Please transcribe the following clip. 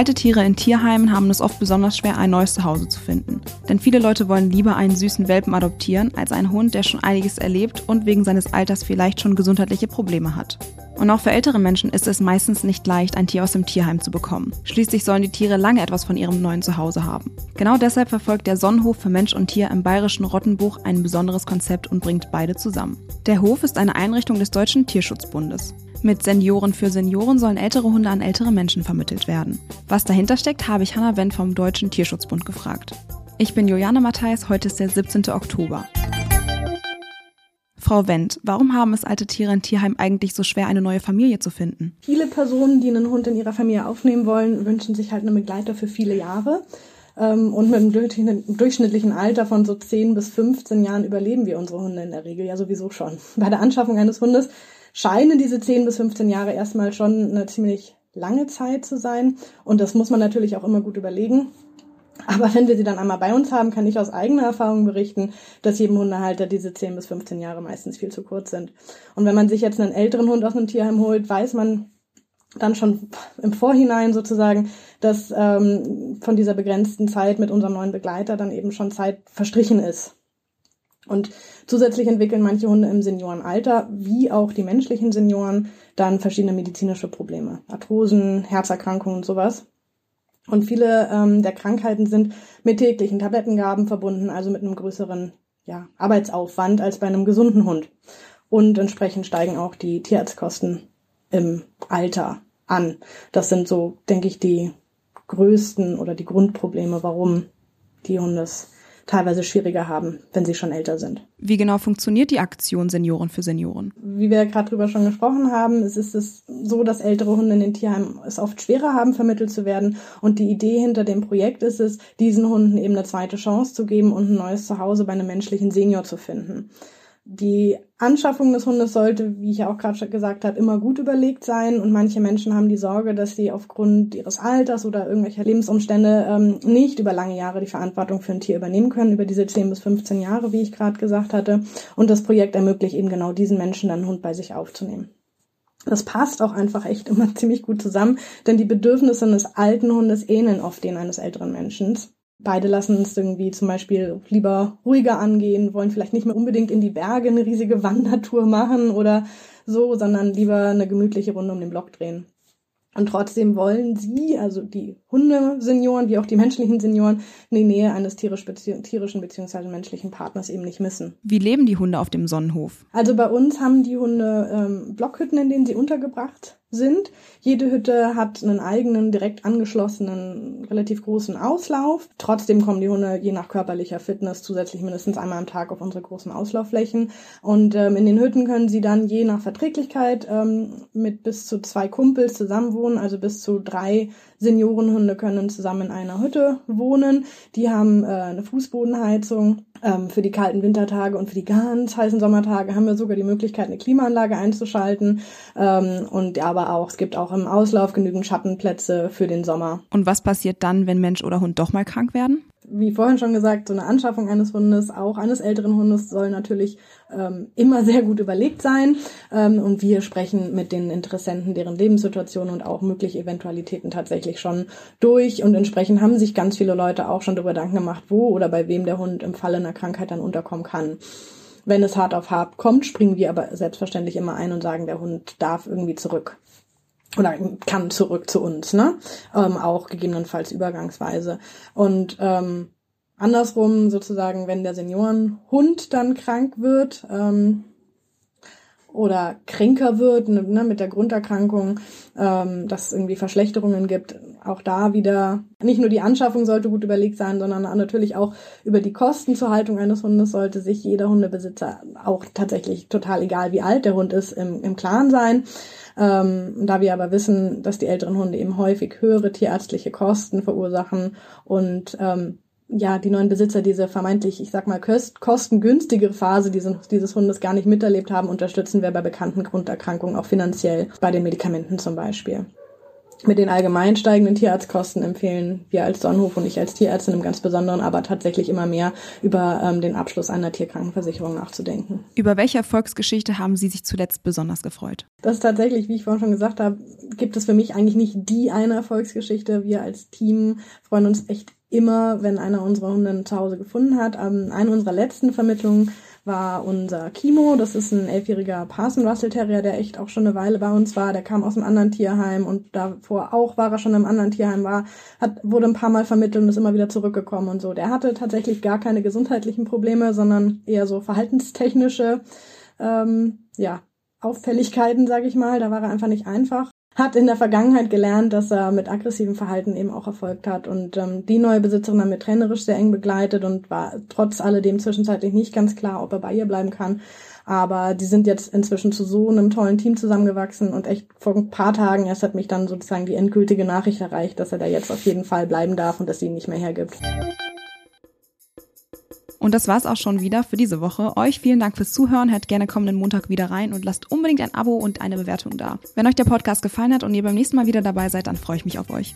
Alte Tiere in Tierheimen haben es oft besonders schwer, ein neues Zuhause zu finden. Denn viele Leute wollen lieber einen süßen Welpen adoptieren, als einen Hund, der schon einiges erlebt und wegen seines Alters vielleicht schon gesundheitliche Probleme hat. Und auch für ältere Menschen ist es meistens nicht leicht, ein Tier aus dem Tierheim zu bekommen. Schließlich sollen die Tiere lange etwas von ihrem neuen Zuhause haben. Genau deshalb verfolgt der Sonnenhof für Mensch und Tier im bayerischen Rottenbuch ein besonderes Konzept und bringt beide zusammen. Der Hof ist eine Einrichtung des Deutschen Tierschutzbundes. Mit Senioren für Senioren sollen ältere Hunde an ältere Menschen vermittelt werden. Was dahinter steckt, habe ich Hannah Wendt vom Deutschen Tierschutzbund gefragt. Ich bin Juliane Matthijs, heute ist der 17. Oktober. Frau Wendt, warum haben es alte Tiere in Tierheim eigentlich so schwer, eine neue Familie zu finden? Viele Personen, die einen Hund in ihrer Familie aufnehmen wollen, wünschen sich halt einen Begleiter für viele Jahre. Ähm, und mit einem durchschnittlichen Alter von so 10 bis 15 Jahren überleben wir unsere Hunde in der Regel ja sowieso schon. Bei der Anschaffung eines Hundes scheinen diese 10 bis 15 Jahre erstmal schon eine ziemlich lange Zeit zu sein. Und das muss man natürlich auch immer gut überlegen. Aber wenn wir sie dann einmal bei uns haben, kann ich aus eigener Erfahrung berichten, dass jedem Hundehalter diese 10 bis 15 Jahre meistens viel zu kurz sind. Und wenn man sich jetzt einen älteren Hund aus einem Tierheim holt, weiß man dann schon im Vorhinein sozusagen, dass ähm, von dieser begrenzten Zeit mit unserem neuen Begleiter dann eben schon Zeit verstrichen ist. Und zusätzlich entwickeln manche Hunde im Seniorenalter, wie auch die menschlichen Senioren, dann verschiedene medizinische Probleme. Arthrosen, Herzerkrankungen und sowas. Und viele ähm, der Krankheiten sind mit täglichen Tablettengaben verbunden, also mit einem größeren ja, Arbeitsaufwand als bei einem gesunden Hund. Und entsprechend steigen auch die Tierarztkosten im Alter an. Das sind so, denke ich, die größten oder die Grundprobleme, warum die Hundes teilweise schwieriger haben, wenn sie schon älter sind. Wie genau funktioniert die Aktion Senioren für Senioren? Wie wir gerade drüber schon gesprochen haben, es ist es so, dass ältere Hunde in den Tierheimen es oft schwerer haben, vermittelt zu werden. Und die Idee hinter dem Projekt ist es, diesen Hunden eben eine zweite Chance zu geben und ein neues Zuhause bei einem menschlichen Senior zu finden. Die Anschaffung des Hundes sollte, wie ich ja auch gerade gesagt habe, immer gut überlegt sein. Und manche Menschen haben die Sorge, dass sie aufgrund ihres Alters oder irgendwelcher Lebensumstände ähm, nicht über lange Jahre die Verantwortung für ein Tier übernehmen können, über diese 10 bis 15 Jahre, wie ich gerade gesagt hatte. Und das Projekt ermöglicht eben genau diesen Menschen dann einen Hund bei sich aufzunehmen. Das passt auch einfach echt immer ziemlich gut zusammen, denn die Bedürfnisse eines alten Hundes ähneln oft denen eines älteren Menschen. Beide lassen es irgendwie zum Beispiel lieber ruhiger angehen, wollen vielleicht nicht mehr unbedingt in die Berge eine riesige Wandertour machen oder so, sondern lieber eine gemütliche Runde um den Block drehen. Und trotzdem wollen sie, also die Hundesenioren wie auch die menschlichen Senioren, die Nähe eines tierisch bezieh tierischen bzw. menschlichen Partners eben nicht missen. Wie leben die Hunde auf dem Sonnenhof? Also bei uns haben die Hunde ähm, Blockhütten, in denen sie untergebracht sind. Jede Hütte hat einen eigenen, direkt angeschlossenen, relativ großen Auslauf. Trotzdem kommen die Hunde je nach körperlicher Fitness zusätzlich mindestens einmal am Tag auf unsere großen Auslaufflächen. Und ähm, in den Hütten können sie dann je nach Verträglichkeit ähm, mit bis zu zwei Kumpels zusammenwohnen, also bis zu drei Seniorenhunde können zusammen in einer Hütte wohnen. Die haben äh, eine Fußbodenheizung. Ähm, für die kalten Wintertage und für die ganz heißen Sommertage haben wir sogar die Möglichkeit, eine Klimaanlage einzuschalten. Ähm, und aber auch, es gibt auch im Auslauf genügend Schattenplätze für den Sommer. Und was passiert dann, wenn Mensch oder Hund doch mal krank werden? Wie vorhin schon gesagt, so eine Anschaffung eines Hundes, auch eines älteren Hundes, soll natürlich ähm, immer sehr gut überlegt sein. Ähm, und wir sprechen mit den Interessenten, deren Lebenssituation und auch mögliche Eventualitäten tatsächlich schon durch. Und entsprechend haben sich ganz viele Leute auch schon darüber Gedanken gemacht, wo oder bei wem der Hund im Falle einer Krankheit dann unterkommen kann. Wenn es hart auf hart kommt, springen wir aber selbstverständlich immer ein und sagen, der Hund darf irgendwie zurück oder kann zurück zu uns, ne? Ähm, auch gegebenenfalls übergangsweise. Und ähm, andersrum sozusagen, wenn der Seniorenhund dann krank wird ähm, oder kränker wird ne, mit der Grunderkrankung, ähm, dass es irgendwie Verschlechterungen gibt, auch da wieder nicht nur die Anschaffung sollte gut überlegt sein, sondern natürlich auch über die Kosten zur Haltung eines Hundes sollte sich jeder Hundebesitzer auch tatsächlich total egal wie alt der Hund ist im, im Klaren sein. Ähm, da wir aber wissen, dass die älteren Hunde eben häufig höhere tierärztliche Kosten verursachen und ähm, ja, die neuen Besitzer diese vermeintlich, ich sag mal, kostengünstigere Phase dieses, dieses Hundes gar nicht miterlebt haben, unterstützen wir bei bekannten Grunderkrankungen auch finanziell, bei den Medikamenten zum Beispiel. Mit den allgemein steigenden Tierarztkosten empfehlen wir als Sonnenhof und ich als Tierärztin im ganz Besonderen aber tatsächlich immer mehr über ähm, den Abschluss einer Tierkrankenversicherung nachzudenken. Über welche Erfolgsgeschichte haben Sie sich zuletzt besonders gefreut? Das ist tatsächlich, wie ich vorhin schon gesagt habe, gibt es für mich eigentlich nicht die eine Erfolgsgeschichte. Wir als Team freuen uns echt immer, wenn einer unserer Hunde zu Hause gefunden hat. Ähm, eine unserer letzten Vermittlungen war unser Kimo. Das ist ein elfjähriger Parson Russell Terrier, der echt auch schon eine Weile bei uns war. Der kam aus einem anderen Tierheim und davor auch war er schon im anderen Tierheim war, hat, wurde ein paar Mal vermittelt und ist immer wieder zurückgekommen und so. Der hatte tatsächlich gar keine gesundheitlichen Probleme, sondern eher so verhaltenstechnische, ähm, ja, Auffälligkeiten, sage ich mal. Da war er einfach nicht einfach hat in der Vergangenheit gelernt, dass er mit aggressivem Verhalten eben auch erfolgt hat und ähm, die neue Besitzerin haben wir trainerisch sehr eng begleitet und war trotz alledem zwischenzeitlich nicht ganz klar, ob er bei ihr bleiben kann. Aber die sind jetzt inzwischen zu so einem tollen Team zusammengewachsen und echt vor ein paar Tagen erst hat mich dann sozusagen die endgültige Nachricht erreicht, dass er da jetzt auf jeden Fall bleiben darf und dass sie ihn nicht mehr hergibt. Und das war's auch schon wieder für diese Woche. Euch vielen Dank fürs Zuhören. Hört gerne kommenden Montag wieder rein und lasst unbedingt ein Abo und eine Bewertung da. Wenn euch der Podcast gefallen hat und ihr beim nächsten Mal wieder dabei seid, dann freue ich mich auf euch.